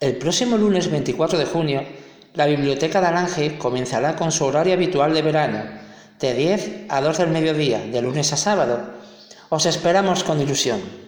El próximo lunes 24 de junio, la Biblioteca de Alange comenzará con su horario habitual de verano, de 10 a 2 del mediodía, de lunes a sábado. Os esperamos con ilusión.